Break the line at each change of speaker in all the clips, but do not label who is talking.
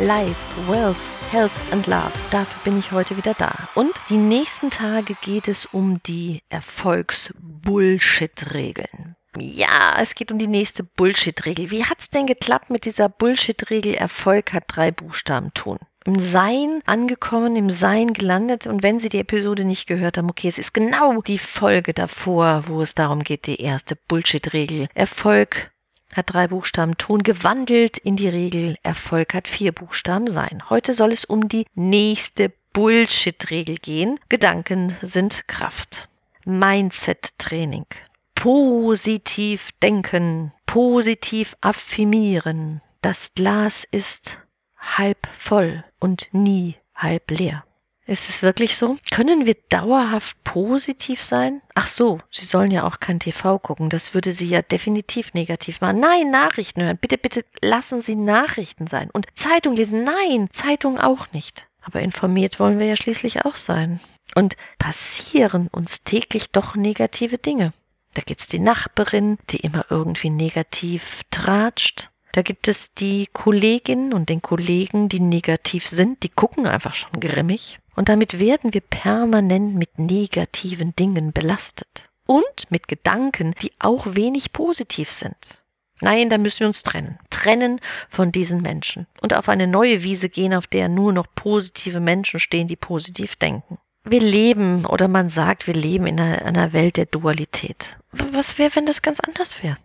Life, Wealth, Health and Love. Dafür bin ich heute wieder da. Und die nächsten Tage geht es um die Erfolgs-Bullshit-Regeln. Ja, es geht um die nächste Bullshit-Regel. Wie hat's denn geklappt mit dieser Bullshit-Regel? Erfolg hat drei Buchstaben tun im Sein angekommen, im Sein gelandet. Und wenn Sie die Episode nicht gehört haben, okay, es ist genau die Folge davor, wo es darum geht, die erste Bullshit-Regel. Erfolg hat drei Buchstaben Ton gewandelt in die Regel Erfolg hat vier Buchstaben sein. Heute soll es um die nächste Bullshit-Regel gehen. Gedanken sind Kraft. Mindset-Training. Positiv denken, positiv affirmieren. Das Glas ist halb voll und nie halb leer. Ist es wirklich so? Können wir dauerhaft positiv sein? Ach so, Sie sollen ja auch kein TV gucken. Das würde Sie ja definitiv negativ machen. Nein, Nachrichten hören. Bitte, bitte lassen Sie Nachrichten sein. Und Zeitung lesen. Nein, Zeitung auch nicht. Aber informiert wollen wir ja schließlich auch sein. Und passieren uns täglich doch negative Dinge. Da gibt's die Nachbarin, die immer irgendwie negativ tratscht. Da gibt es die Kolleginnen und den Kollegen, die negativ sind, die gucken einfach schon grimmig. Und damit werden wir permanent mit negativen Dingen belastet. Und mit Gedanken, die auch wenig positiv sind. Nein, da müssen wir uns trennen. Trennen von diesen Menschen. Und auf eine neue Wiese gehen, auf der nur noch positive Menschen stehen, die positiv denken. Wir leben, oder man sagt, wir leben in einer, Welt der Dualität. Was wäre, wenn das ganz anders wäre?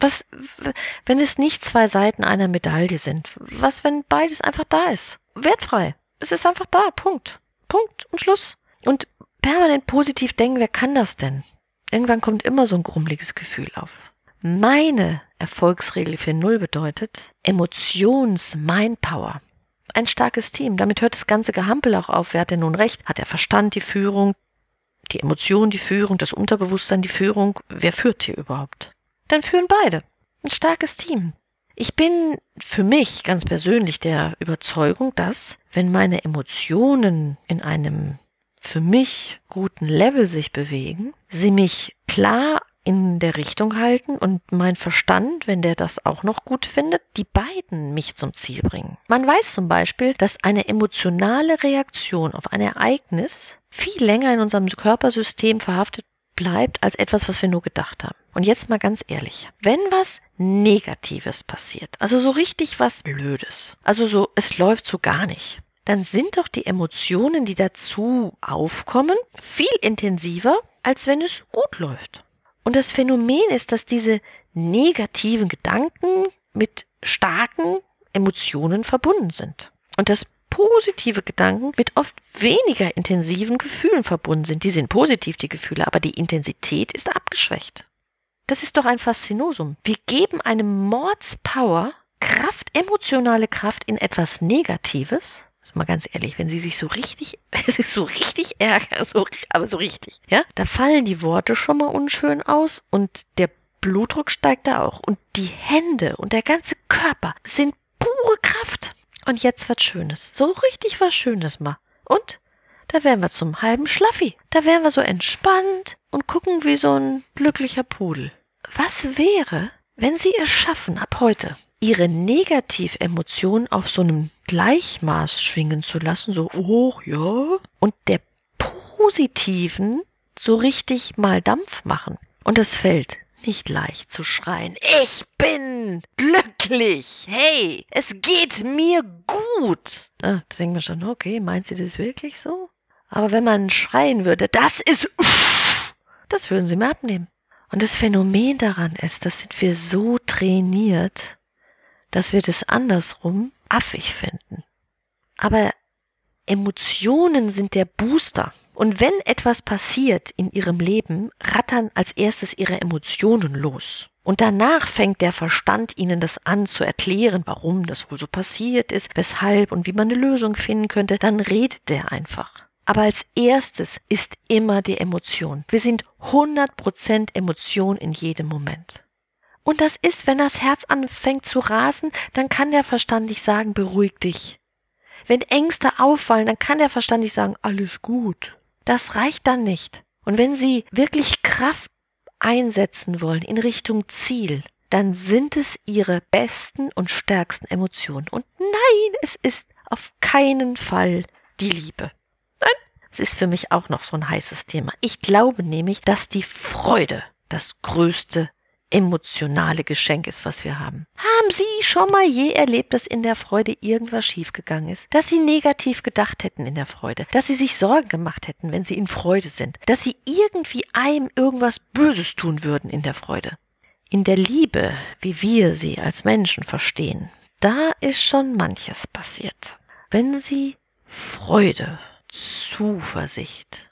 Was, wenn es nicht zwei Seiten einer Medaille sind? Was, wenn beides einfach da ist? Wertfrei. Es ist einfach da. Punkt. Punkt und Schluss. Und permanent positiv denken, wer kann das denn? Irgendwann kommt immer so ein grummeliges Gefühl auf. Meine Erfolgsregel für Null bedeutet Emotions-Mindpower. Ein starkes Team. Damit hört das ganze Gehampel auch auf. Wer hat denn nun recht? Hat der Verstand die Führung? Die Emotion die Führung? Das Unterbewusstsein die Führung? Wer führt hier überhaupt? Dann führen beide. Ein starkes Team. Ich bin für mich ganz persönlich der Überzeugung, dass wenn meine Emotionen in einem für mich guten Level sich bewegen, sie mich klar in der Richtung halten und mein Verstand, wenn der das auch noch gut findet, die beiden mich zum Ziel bringen. Man weiß zum Beispiel, dass eine emotionale Reaktion auf ein Ereignis viel länger in unserem Körpersystem verhaftet bleibt als etwas, was wir nur gedacht haben. Und jetzt mal ganz ehrlich, wenn was Negatives passiert, also so richtig was Blödes, also so, es läuft so gar nicht, dann sind doch die Emotionen, die dazu aufkommen, viel intensiver, als wenn es gut läuft. Und das Phänomen ist, dass diese negativen Gedanken mit starken Emotionen verbunden sind. Und das positive Gedanken mit oft weniger intensiven Gefühlen verbunden sind. Die sind positiv, die Gefühle, aber die Intensität ist abgeschwächt. Das ist doch ein Faszinosum. Wir geben einem Mordspower Kraft, emotionale Kraft in etwas Negatives. Also mal ganz ehrlich, wenn Sie sich so richtig, ist so richtig ärgern, so, aber so richtig, ja, da fallen die Worte schon mal unschön aus und der Blutdruck steigt da auch und die Hände und der ganze Körper sind pure Kraft. Und jetzt was Schönes. So richtig was Schönes mal. Und? Da wären wir zum halben Schlaffi. Da wären wir so entspannt und gucken wie so ein glücklicher Pudel. Was wäre, wenn Sie es schaffen, ab heute Ihre Negativemotionen auf so einem Gleichmaß schwingen zu lassen, so, oh, ja, und der positiven so richtig mal Dampf machen. Und es fällt nicht leicht zu schreien. Ich bin glücklich. Hey, es geht mir gut. Da denkt man schon, okay, meint sie das wirklich so? Aber wenn man schreien würde, das ist, das würden sie mir abnehmen. Und das Phänomen daran ist, dass sind wir so trainiert, dass wir das andersrum affig finden. Aber Emotionen sind der Booster. Und wenn etwas passiert in ihrem Leben, rattern als erstes ihre Emotionen los. Und danach fängt der Verstand ihnen das an zu erklären, warum das wohl so passiert ist, weshalb und wie man eine Lösung finden könnte. Dann redet der einfach. Aber als erstes ist immer die Emotion. Wir sind 100% Emotion in jedem Moment. Und das ist, wenn das Herz anfängt zu rasen, dann kann der Verstand nicht sagen, beruhig dich. Wenn Ängste auffallen, dann kann der Verstand nicht sagen, alles gut. Das reicht dann nicht. Und wenn Sie wirklich Kraft einsetzen wollen in Richtung Ziel, dann sind es ihre besten und stärksten Emotionen. Und nein, es ist auf keinen Fall die Liebe. Es ist für mich auch noch so ein heißes Thema. Ich glaube nämlich, dass die Freude das größte emotionale Geschenk ist, was wir haben. Haben Sie schon mal je erlebt, dass in der Freude irgendwas schiefgegangen ist? Dass Sie negativ gedacht hätten in der Freude? Dass Sie sich Sorgen gemacht hätten, wenn Sie in Freude sind? Dass Sie irgendwie einem irgendwas Böses tun würden in der Freude? In der Liebe, wie wir sie als Menschen verstehen, da ist schon manches passiert. Wenn Sie Freude, Zuversicht,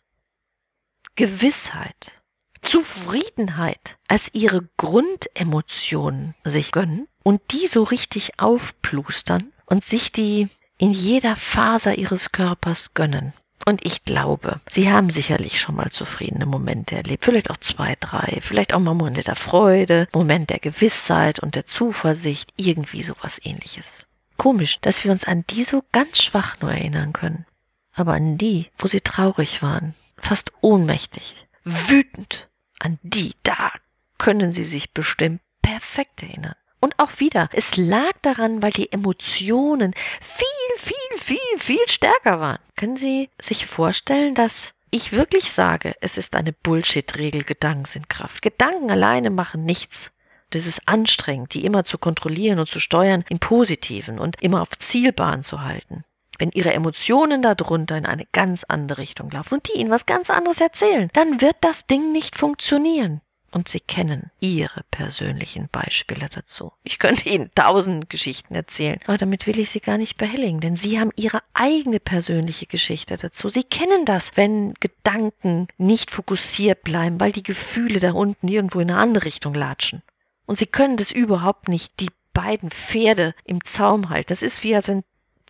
Gewissheit, Zufriedenheit als ihre Grundemotionen sich gönnen und die so richtig aufplustern und sich die in jeder Faser ihres Körpers gönnen. Und ich glaube, Sie haben sicherlich schon mal zufriedene Momente erlebt. Vielleicht auch zwei, drei. Vielleicht auch mal Momente der Freude, Moment der Gewissheit und der Zuversicht. Irgendwie sowas ähnliches. Komisch, dass wir uns an die so ganz schwach nur erinnern können. Aber an die, wo sie traurig waren, fast ohnmächtig, wütend, an die da können Sie sich bestimmt perfekt erinnern. Und auch wieder, es lag daran, weil die Emotionen viel, viel, viel, viel stärker waren. Können Sie sich vorstellen, dass ich wirklich sage, es ist eine Bullshit-Regel, Gedanken sind Kraft. Gedanken alleine machen nichts. Das ist anstrengend, die immer zu kontrollieren und zu steuern im Positiven und immer auf Zielbahn zu halten. Wenn ihre Emotionen darunter in eine ganz andere Richtung laufen und die ihnen was ganz anderes erzählen, dann wird das Ding nicht funktionieren. Und sie kennen ihre persönlichen Beispiele dazu. Ich könnte Ihnen tausend Geschichten erzählen, aber damit will ich Sie gar nicht behelligen, denn Sie haben Ihre eigene persönliche Geschichte dazu. Sie kennen das, wenn Gedanken nicht fokussiert bleiben, weil die Gefühle da unten irgendwo in eine andere Richtung latschen. Und Sie können das überhaupt nicht, die beiden Pferde im Zaum halten. Das ist wie als wenn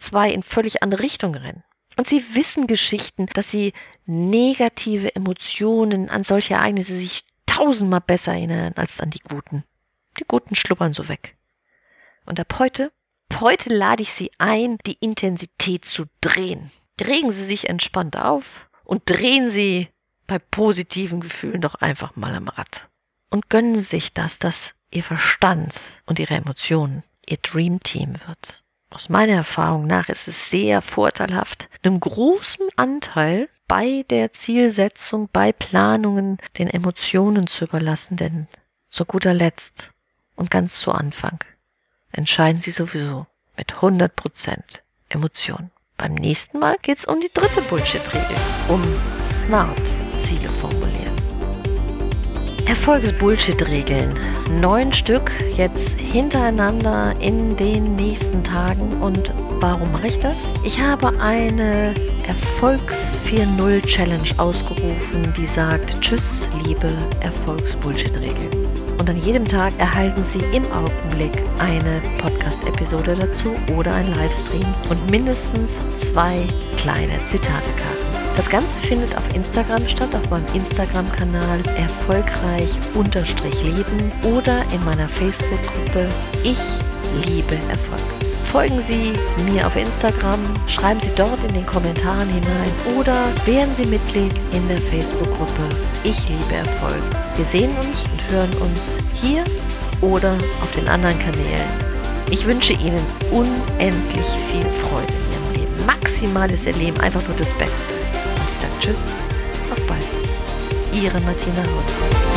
zwei in völlig andere Richtungen rennen. Und sie wissen Geschichten, dass sie negative Emotionen an solche Ereignisse sich tausendmal besser erinnern als an die guten. Die guten schluppern so weg. Und ab heute, heute lade ich Sie ein, die Intensität zu drehen. Drehen Sie sich entspannt auf und drehen Sie bei positiven Gefühlen doch einfach mal am Rad. Und gönnen Sie sich das, dass Ihr Verstand und Ihre Emotionen Ihr Dream Team wird aus meiner Erfahrung nach ist es sehr vorteilhaft, einem großen Anteil bei der Zielsetzung, bei Planungen den Emotionen zu überlassen, denn zu guter Letzt und ganz zu Anfang entscheiden Sie sowieso mit 100 Prozent Emotionen. Beim nächsten Mal geht's um die dritte Bullshit-Regel, um smart Ziele formulieren. Erfolgs-Bullshit-Regeln. Neun Stück jetzt hintereinander in den nächsten Tagen. Und warum mache ich das? Ich habe eine Erfolgs 4.0 Challenge ausgerufen, die sagt Tschüss, liebe Erfolgs-Bullshit-Regeln. Und an jedem Tag erhalten Sie im Augenblick eine Podcast-Episode dazu oder ein Livestream und mindestens zwei kleine Zitatekarten. Das Ganze findet auf Instagram statt, auf meinem Instagram-Kanal erfolgreich-leben oder in meiner Facebook-Gruppe Ich liebe Erfolg. Folgen Sie mir auf Instagram, schreiben Sie dort in den Kommentaren hinein oder werden Sie Mitglied in der Facebook-Gruppe Ich liebe Erfolg. Wir sehen uns und hören uns hier oder auf den anderen Kanälen. Ich wünsche Ihnen unendlich viel Freude in Ihrem Leben. Maximales Erleben, einfach nur das Beste. Sage Tschüss, auf bald. Ihre Martina Haut.